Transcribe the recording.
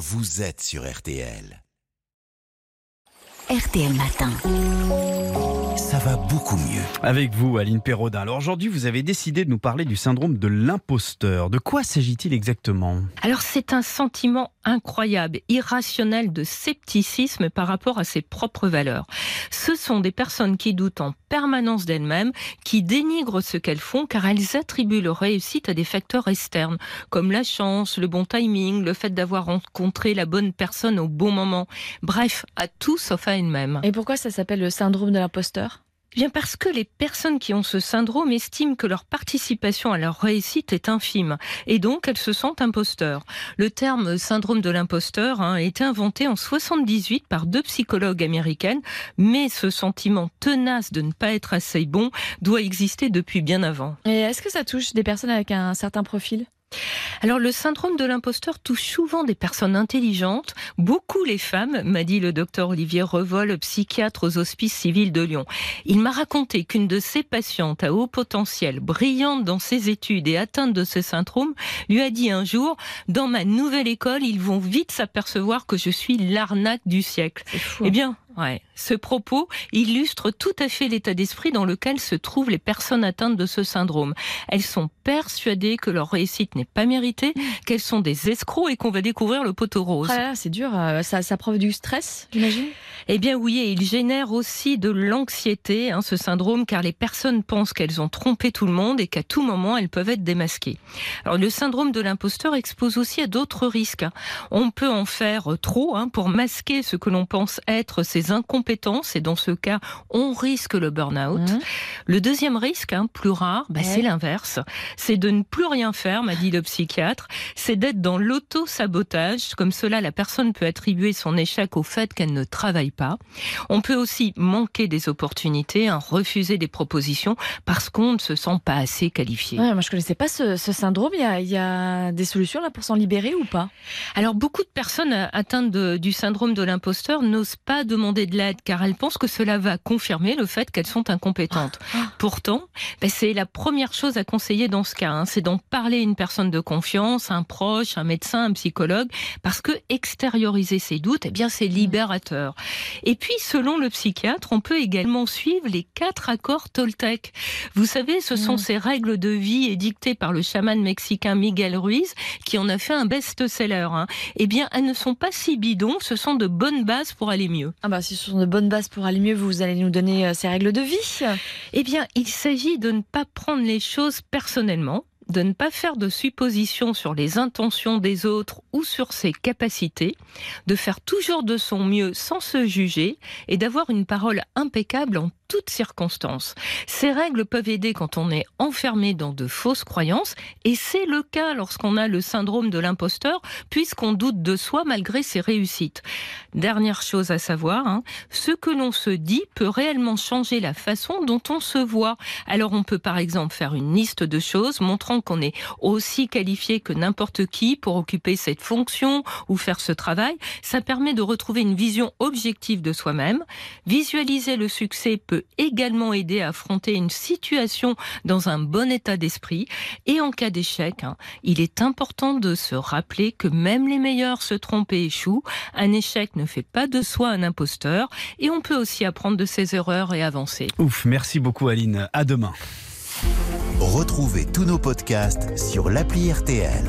vous êtes sur RTL. RTL Matin. Ça va beaucoup mieux. Avec vous, Aline Perraudin. Alors aujourd'hui, vous avez décidé de nous parler du syndrome de l'imposteur. De quoi s'agit-il exactement? Alors c'est un sentiment incroyable, irrationnel de scepticisme par rapport à ses propres valeurs. Ce sont des personnes qui doutent en permanence d'elles-mêmes, qui dénigrent ce qu'elles font car elles attribuent leur réussite à des facteurs externes, comme la chance, le bon timing, le fait d'avoir rencontré la bonne personne au bon moment. Bref, à tout sauf à elles-mêmes. Et pourquoi ça s'appelle le syndrome de l'imposteur? Bien parce que les personnes qui ont ce syndrome estiment que leur participation à leur réussite est infime et donc elles se sentent imposteurs. Le terme syndrome de l'imposteur hein, a été inventé en 78 par deux psychologues américaines, mais ce sentiment tenace de ne pas être assez bon doit exister depuis bien avant. Et est-ce que ça touche des personnes avec un certain profil? Alors le syndrome de l'imposteur touche souvent des personnes intelligentes, beaucoup les femmes, m'a dit le docteur Olivier Revol, psychiatre aux hospices civils de Lyon. Il m'a raconté qu'une de ses patientes à haut potentiel, brillante dans ses études et atteinte de ce syndrome, lui a dit un jour, dans ma nouvelle école, ils vont vite s'apercevoir que je suis l'arnaque du siècle. Eh hein. bien, ouais, ce propos illustre tout à fait l'état d'esprit dans lequel se trouvent les personnes atteintes de ce syndrome. Elles sont persuadées que leur réussite n'est pas méritée, qu'elles sont des escrocs et qu'on va découvrir le poteau rose. Là, c'est dur. euh, Ça, ça provoque du stress, j'imagine? Eh bien oui, et il génère aussi de l'anxiété, hein, ce syndrome, car les personnes pensent qu'elles ont trompé tout le monde et qu'à tout moment, elles peuvent être démasquées. Alors le syndrome de l'imposteur expose aussi à d'autres risques. On peut en faire trop hein, pour masquer ce que l'on pense être ses incompétences, et dans ce cas, on risque le burn-out. Mhm. Le deuxième risque, hein, plus rare, bah, Ouais. c'est l'inverse. C'est de ne plus rien faire, m'a dit le psychiatre. C'est d'être dans l'auto-sabotage. Comme cela, la personne peut attribuer son échec au fait qu'elle ne travaille pas. On peut aussi manquer des opportunités, hein, refuser des propositions parce qu'on ne se sent pas assez qualifié. Ouais, Moi, je connaissais pas ce, ce syndrome. Il y, a, il y a des solutions là pour s'en libérer ou pas? Alors beaucoup de personnes atteintes de- du syndrome de l'imposteur n'osent pas demander de l'aide car elles pensent que cela va confirmer le fait qu'elles sont incompétentes. Ah. Pourtant, ben, c'est la première chose à conseiller dans ce cas, hein, c'est d'en parler à une personne de confiance, un proche, un médecin, un psychologue, parce que extérioriser ses doutes, eh bien c'est libérateur. Et puis, selon le psychiatre, on peut également suivre les quatre accords Toltec. Vous savez, ce sont Mm. ces règles de vie édictées par le chaman mexicain Miguel Ruiz qui en a fait un best-seller. hein. Eh bien, elles ne sont pas si bidons, ce sont de bonnes bases pour aller mieux. Ah bah, si ce sont de bonnes bases pour aller mieux, vous allez nous donner euh, ces règles de vie. Eh bien, il s'agit de ne pas prendre les choses personnellement, de ne pas faire de suppositions sur les intentions des autres ou sur ses capacités, de faire toujours de son mieux sans se juger et d'avoir une parole impeccable en toutes circonstances. Ces règles peuvent aider quand on est enfermé dans de fausses croyances et c'est le cas lorsqu'on a le syndrome de l'imposteur puisqu'on doute de soi malgré ses réussites. Dernière chose à savoir, hein, ce que l'on se dit peut réellement changer la façon dont on se voit. Alors on peut par exemple faire une liste de choses montrant qu'on est aussi qualifié que n'importe qui pour occuper cette fonction ou faire ce travail. Ça permet de retrouver une vision objective de soi-même. Visualiser le succès peut également aider à affronter une situation dans un bon état d'esprit. Et en cas d'échec, hein, il est important de se rappeler que même les meilleurs se trompent et échouent. Un échec ne fait pas de soi un imposteur et on peut aussi apprendre de ses erreurs et avancer. Ouf, merci beaucoup Aline. À demain. Retrouvez tous nos podcasts sur l'appli RTL.